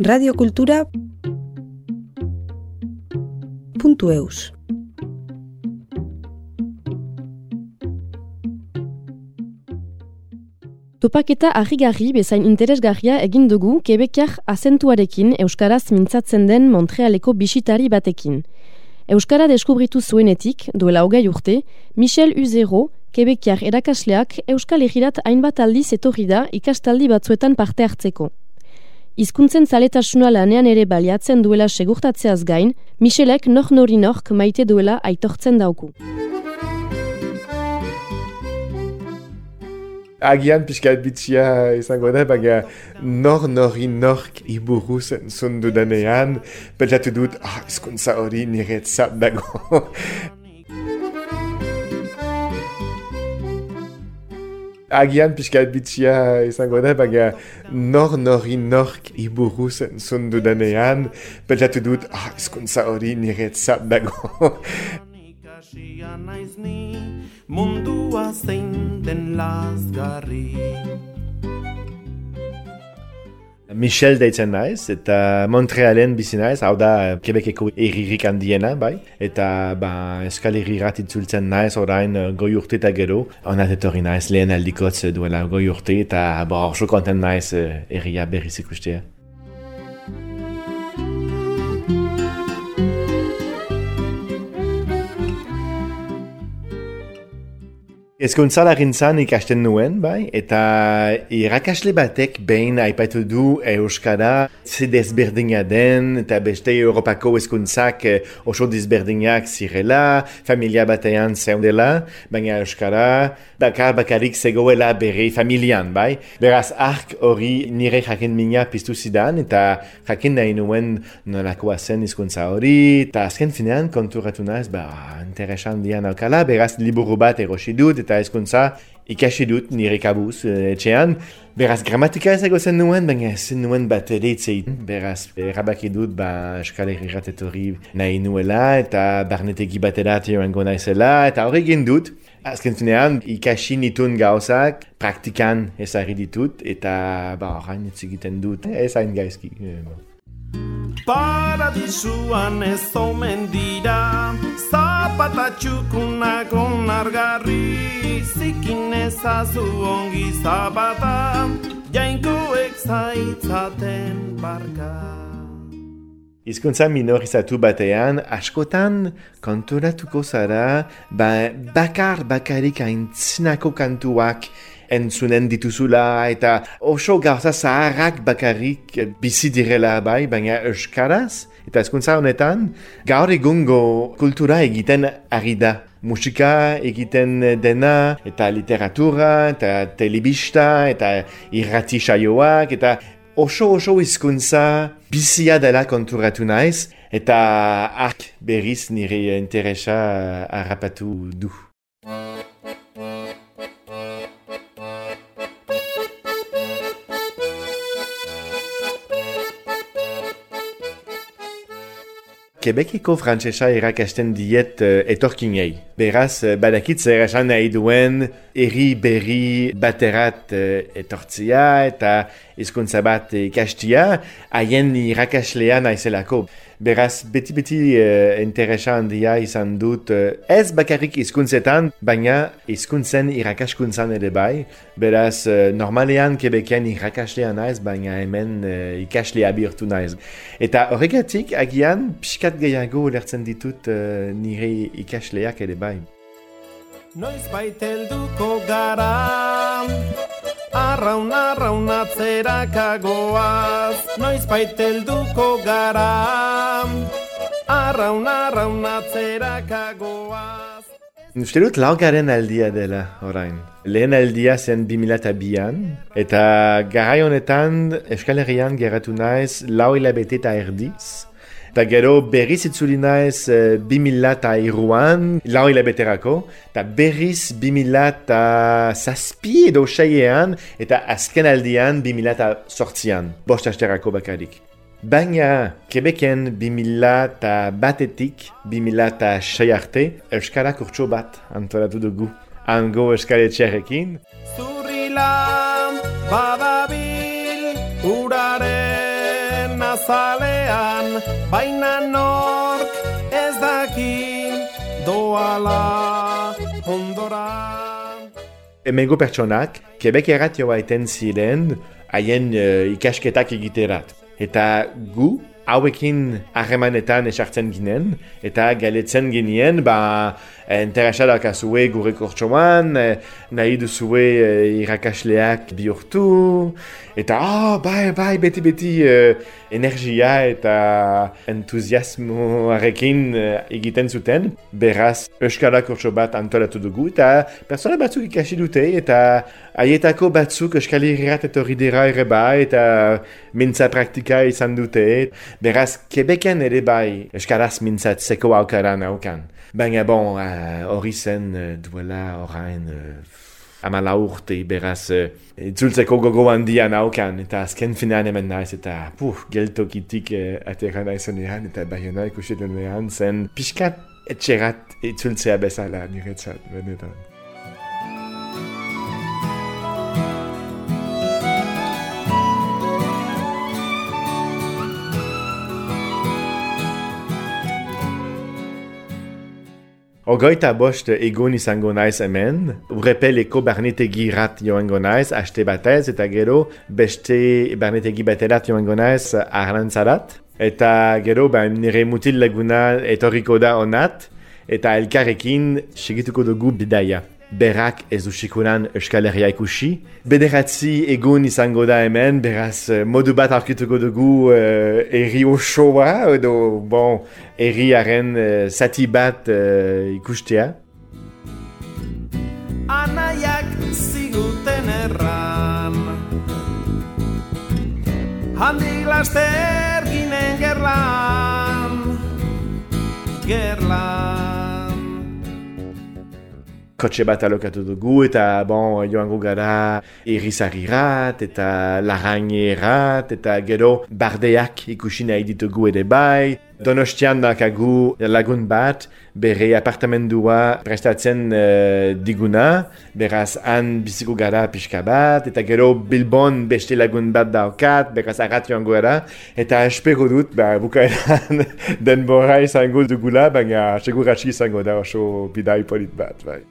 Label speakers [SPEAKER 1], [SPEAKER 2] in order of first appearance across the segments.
[SPEAKER 1] radiokultura puntu eus.
[SPEAKER 2] Topaketa harrigarri bezain interesgarria egin dugu Kebekiar azentuarekin Euskaraz mintzatzen den Montrealeko bisitari batekin. Euskara deskubritu zuenetik, duela hogei urte, Michel Uzero, Kebekiar erakasleak Euskal Egirat hainbat aldiz etorri da ikastaldi batzuetan parte hartzeko. Hizkuntzen zaletasuna lanean ere baliatzen duela segurtatzeaz gain, Michelek nor nori nork maite duela aitortzen dauku.
[SPEAKER 3] agian pixkat bitxia izango da, baina nor nori nork iburuz entzun dudanean, pentsatu dut, ah, izkuntza hori niretzat dago. Agian pixkat bitxia izango da, baina nor nori nork iburuz entzun dudanean, pentsatu dut, ah, izkuntza hori niretzat dago. Ikasia naiz ni, mundua zein den lasgarri. Michel deitzen naiz, eta Montrealen bizi naiz, hau da Quebeceko erririk handiena, bai? Eta ba, eskal errirat itzultzen naiz orain uh, goi urte eta gero. Honat etorri naiz lehen aldikotz duela goi urte, eta ba, orso konten naiz uh, erria berriz ikustea. Ezkuntza lagintzan ikasten nuen, bai, eta irakasle batek behin aipatu du Euskara ze desberdina den, eta beste Europako ezkuntzak eh, oso desberdinak zirela, familia batean zeundela, baina Euskara bakar bakarik zegoela bere familian, bai. Beraz, ark hori nire jakin mina piztu zidan, eta jakin nahi nuen nolakoa zen izkuntza hori, eta azken finean konturatu naiz, ba, interesan dian aukala, beraz, liburu bat erosi dut, eta ezkuntza ikasi dut nire kabuz uh, etxean. Beraz, gramatika ezago zen nuen, baina zen nuen bat ere Beraz, erabaki dut, ba, eskale hori nahi nuela, eta barnetegi bat edat joango naizela, eta hori egin dut. Azken finean, ikasi nitun gauzak, praktikan ezari ditut, eta ba, horrein egiten dut, ez gaizki. Paradisuan ez omen dira Zapatatxukunak onargarri Zikin ezazu ongi zapata Jainkoek zaitzaten barka. Izkuntza minorizatu batean, askotan konturatuko zara, ba, bakar bakarik aintzinako kantuak entzunen dituzula eta oso gauza zaharrak bakarrik bizi direla bai, baina euskaraz eta ezkuntza honetan gaur egungo kultura egiten ari da. Musika egiten dena eta literatura eta telebista eta irrati saioak eta oso oso izkuntza bizia dela konturatu naiz eta ark berriz nire interesa harrapatu du. Quebeciko frantsesa irakasten diet uh, etorkinei. Beraz, uh, badakit zer esan nahi duen erri berri baterat uh, etortzia eta hizkuntza bat ikastia, haien irakaslea naizelako. Beraz, beti-beti uh, interesa handia izan dut, uh, ez bakarrik hizkuntzetan, baina hizkuntzen irakaskuntzan ere bai. Beraz, uh, normalean kebekean irakaslea naiz, baina hemen uh, ikaslea bihurtu naiz. Eta horregatik, agian, pixkat gehiago lertzen ditut uh, nire ikasleak ere bai. Noiz baitelduko gara Arraun, arraun atzerakagoaz, noiz baitelduko gara. Arraun, arraun atzerakagoaz. Uste dut laugaren aldia dela orain. Lehen aldia zen 2002an, eta gara honetan eskalerian geratu naiz lau hilabete eta erdiz. Eta gero berriz itzuli naiz uh, bimila eta iruan, lau hilabeterako, eta berriz bimila eta zazpi edo seiean, eta azken aldian bimila eta sortzian, bost asterako bakarik. Baina, Quebecen bimila eta batetik, bimila eta sei arte, Euskara kurtso bat antolatu dugu. Ango Euskara etxerrekin. Zurrila badabil uraren
[SPEAKER 4] baina nork ez dakin doala ondora.
[SPEAKER 3] Emengo pertsonak, Quebec erratioa eten ziren haien uh, ikasketak egiterat. Eta gu, hauekin harremanetan esartzen ginen, eta galetzen ginen, ba, interesa dakazue gure kortsoan, eh, nahi duzue eh, irakasleak bihurtu, eta oh, bai, bai, beti, beti eh, energia eta entuziasmoarekin egiten zuten, beraz, euskara kortso bat antolatu dugu, eta persona batzuk ikasi dute, eta haietako batzuk euskal irrat etorri dira ere bai, eta mintza praktika izan dute, beraz, Quebecian ere bai euskaraz mintzatzeko aukaran aukan. Baina bon, uh, hori zen uh, duela orain uh, amala urte, beraz, uh, itzultzeko gogo handian aukan, eta azken finean hemen naiz, eta puh, geltokitik uh, atera naizenean, eta baiona ikusetenean zen pixkat etxerat itzultzea bezala niretzat, benetan. Ogoita bost egun izango naiz hemen, urrepeleko barnetegi rat joango naiz, haste batez, eta gero beste barnetegi baterat joango naiz. Eta gero ba, nire mutil laguna etorriko da onat, eta elkarrekin segituko dugu bidaia berak ez usikunan Euskal Herria ikusi. Bederatzi egun izango da hemen, beraz eh, modu bat aurkituko dugu uh, erri osoa, edo bon, erriaren uh, zati bat uh, ikustea.
[SPEAKER 4] Anaiak ziguten erran Handik laster ginen gerlan Gerlan
[SPEAKER 3] kotxe bat alokatu dugu, eta bon, joango gara irrizarirat, eta larainerat, eta gero bardeak ikusi nahi ditugu ere bai. Donostian dakagu lagun bat, bere apartamendua prestatzen uh, diguna, beraz han biziko gara pixka bat, eta gero Bilbon beste lagun bat daukat, beraz agat joango gara, eta espero dut, ba, bukaeran denbora izango dugula, baina seguraski izango da oso bidai polit bat, bai.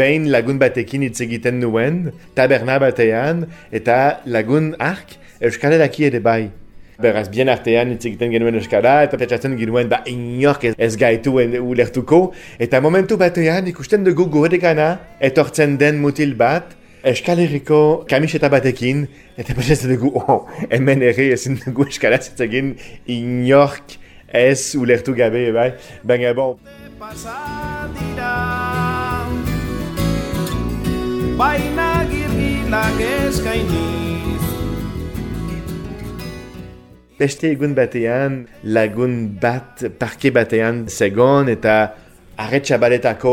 [SPEAKER 3] Behin lagun batekin hitz egiten nuen, taberna batean, eta lagun ark euskara daki ere bai. Beraz, bien artean hitz egiten genuen euskara, eta petxatzen genuen ba inork ez gaitu ulertuko, eta momentu batean ikusten dugu gana, etortzen den mutil bat, Euskal Herriko kamiseta batekin, eta petxatzen dugu, oh, hemen ere ezin dugu euskara zitzegin inork ez ulertu gabe, bai, baina bon
[SPEAKER 4] baina girgilak eskainiz.
[SPEAKER 3] Beste egun batean, lagun bat, parke batean zegon eta arretxa baretako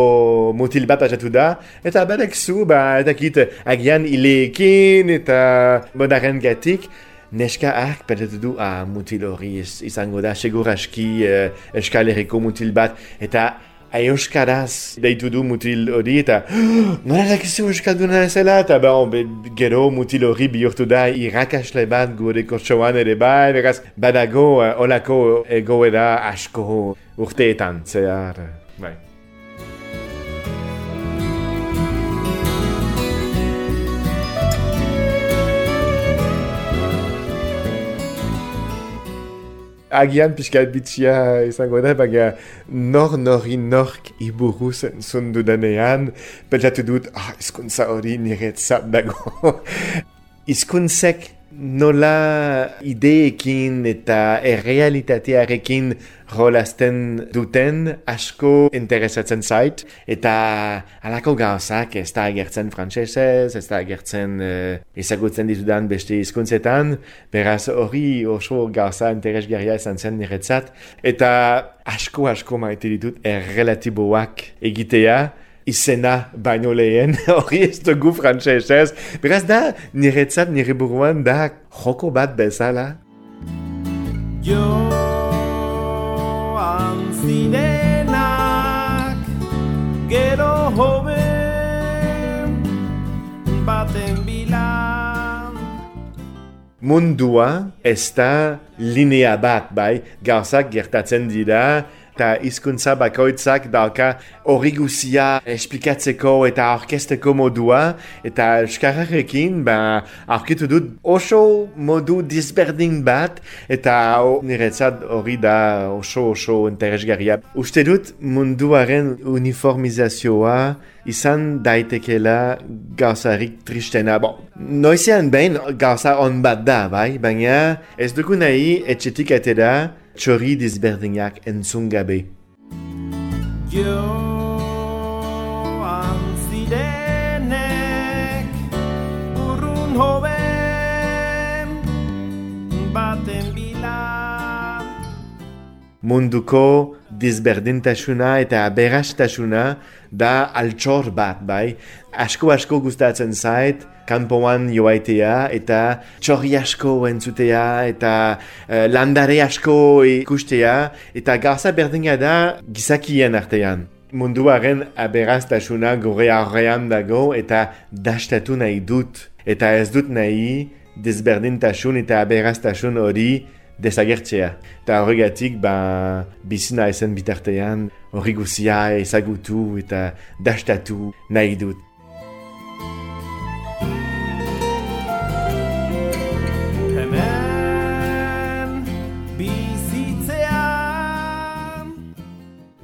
[SPEAKER 3] mutil bat pasatu da, eta badek zu, ba, eta kit, agian ileekin eta bonaren gatik, Neska ark pentsatu du, ah, mutil hori izango da, segur uh, eskaleriko mutil bat, eta euskaraz deitu du mutil hori eta nola dakizu euskalduna ezela eta ba, gero mutil hori bihurtu da irakasle bat gure kortsoan ere bai, beraz badago uh, olako egoera asko urteetan zehar. Bai. Agian pixkat bitxia izango da, baina nor nori nork iburu zen dudanean, pentsatu dut, ah, izkuntza hori niretzat dago. Izkuntzek nola ideekin eta errealitatearekin rolazten duten asko interesatzen zait. Eta alako gauzak ez da agertzen frantsesez, ez da agertzen uh, ezagutzen ditudan beste hizkuntzetan, beraz hori oso gauza interesgarria izan zen niretzat. Eta asko asko maite ditut errelatiboak egitea izena baino lehen, hori ez dugu frantzesez. Beraz da, niretzat nire buruan da joko bat bezala.
[SPEAKER 4] Joan zirenak Gero hobe Baten bilan
[SPEAKER 3] Mundua ez da linea bat, bai, gauzak gertatzen dira, eta hizkuntza bakoitzak dauka hori guzia esplikatzeko eta orkesteko modua, eta euskararekin, ba, aurkitu dut oso modu disberdin bat, eta niretzat hori da oso oso interesgarria. Uste dut munduaren uniformizazioa izan daitekela gauzarik tristena. Bon, noizean behin gauza on bat da, bai? Baina ez dugu nahi etxetik atera txori disberdinak entzun gabe.
[SPEAKER 4] Joan zirenek urrun hoben baten bilan
[SPEAKER 3] Munduko disberdintasuna eta aberastasuna da altxor bat, bai? Asko asko gustatzen zait, kanpoan joaitea eta txorri asko entzutea eta uh, landare asko ikustea eta gauza berdina da gizakien artean. Munduaren aberastasuna gure aurrean dago eta dastatu nahi dut. Eta ez dut nahi desberdintasun eta aberastasun hori desagertzea. Eta horregatik, ba, bizina ezen bitartean, hori guzia ezagutu eta dastatu nahi dut.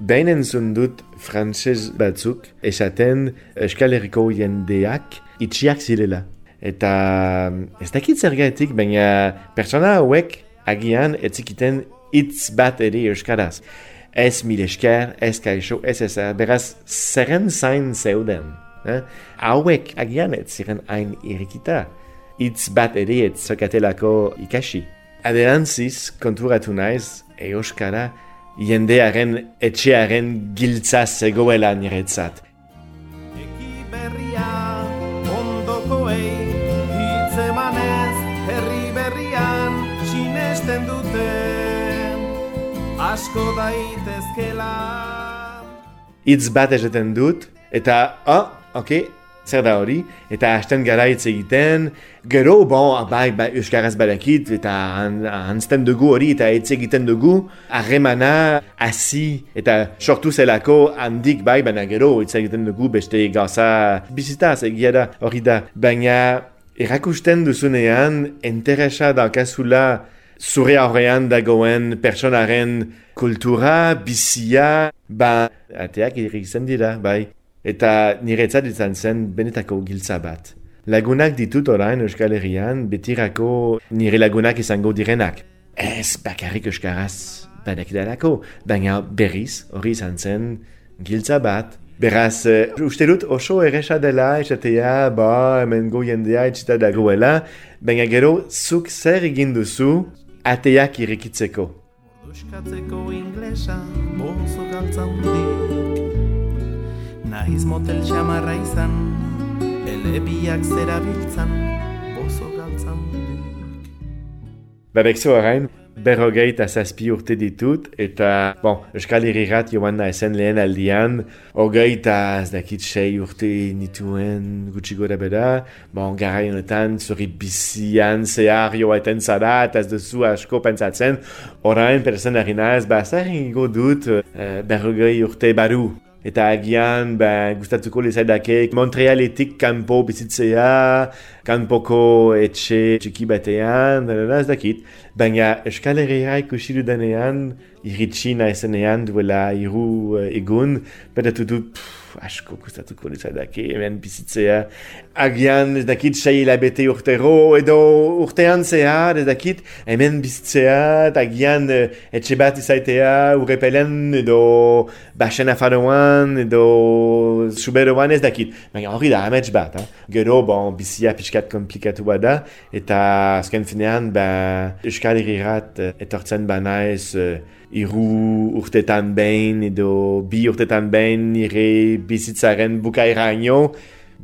[SPEAKER 3] Behin entzun dut frantzez batzuk esaten Euskal Herriko jendeak itxiak zirela. Eta ez dakit zergatik, baina pertsona hauek agian etzikiten hitz bat ere euskaraz. Ez mil esker, ez kaixo, ez ez, beraz, zerren zain zeuden. Eh? Hauek agian ez ziren hain irikita. Hitz bat ere ez zokatelako ikasi. Aderantziz, konturatu naiz, euskara, jendearen etxearen giltza zegoela niretzat.
[SPEAKER 4] Eki berria ondokoei hitz emanez herri berrian sinesten dute asko daitezkela
[SPEAKER 3] hitz bat esaten dut, eta, oh, ok, zer da hori, eta hasten gara hitz egiten, gero, bon, bai, bai, euskaraz badakit, eta han- hantzten dugu hori, eta hitz egiten dugu, harremana, hasi, eta sortu zelako handik, bai, baina gero, hitz egiten dugu, beste gauza bizitaz, egia da, hori da, baina erakusten duzunean, interesa daukazula, zure aurrean dagoen personaren kultura, bizia, ba, ateak irritzen dira, bai. Eta niretzat izan zen benetako giltza bat. Lagunak ditut orain Euskal Herrian, betirako nire lagunak izango direnak. Ez bakarrik Euskaraz badakidalako, baina berriz hori izan zen giltza bat. Beraz, uh, uste dut oso erresa dela esatea, ba, hemen go jendea etxita dagoela, baina gero zuk zer egin duzu ateak irekitzeko.
[SPEAKER 4] Euskatzeko inglesa bozo galtza hundik Nahiz motel xamarra izan Elebiak zera biltzan bozo galtza hundik
[SPEAKER 3] Babekzo orain, berrogei eta zazpi urte ditut, eta, bon, Euskal Herrirat joan naizen lehen aldian, hogei eta ez dakit sei urte nituen gutxi gora beda, bon, gara honetan zuri bizian zehar joaten zara, eta ez duzu asko pentsatzen, orain persen ari naiz, ba, zer egingo dut uh, berrogei urte baru. Eta agian, ba, gustatuko lezaidake, Montrealetik kanpo bizitzea, kanpoko etxe txiki batean, da, da, da, ez dakit. Baina Euskal Herria ikusi dudanean, iritsi naizenean duela iru uh, egun, bedatu du, asko gustatuko lezaidake, hemen bizitzea. Agian, ez dakit, sei hilabete urtero, edo urtean zehar, ez dakit, hemen bizitzea, eta agian uh, etxe bat izaitea, urrepelen, edo basen afaroan, edo suberoan ez dakit. Baina hori da, amets bat, eh? Gero, bon, bizia pixkat komplikatua da, eta azken finean, ba, Euskal Herrirat eh, etortzen banaiz iru urtetan behin, edo bi urtetan behin, nire bizitzaren bukairaino,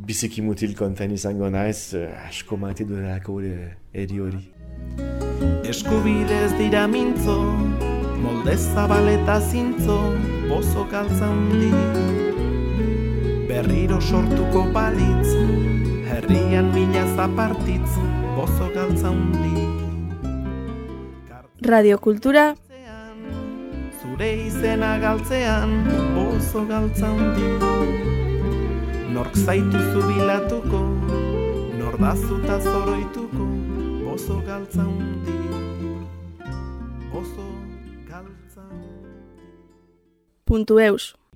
[SPEAKER 3] biziki mutil konten izango naiz, uh, asko maite dudalako uh, eri hori.
[SPEAKER 4] Eskubidez dira mintzo, molde zabaleta zintzo, bozo galtza hundi. Berriro sortuko balitz, herrian mila zapartitz, bozo galtza hundi.
[SPEAKER 5] Radiokultura
[SPEAKER 4] Zure izena galtzean, bozo galtza hundi. Nork zaitu zubilatuko, nor dazuta zoroituko, bozo galtza hundi. Bozo galtza
[SPEAKER 5] puntu eus.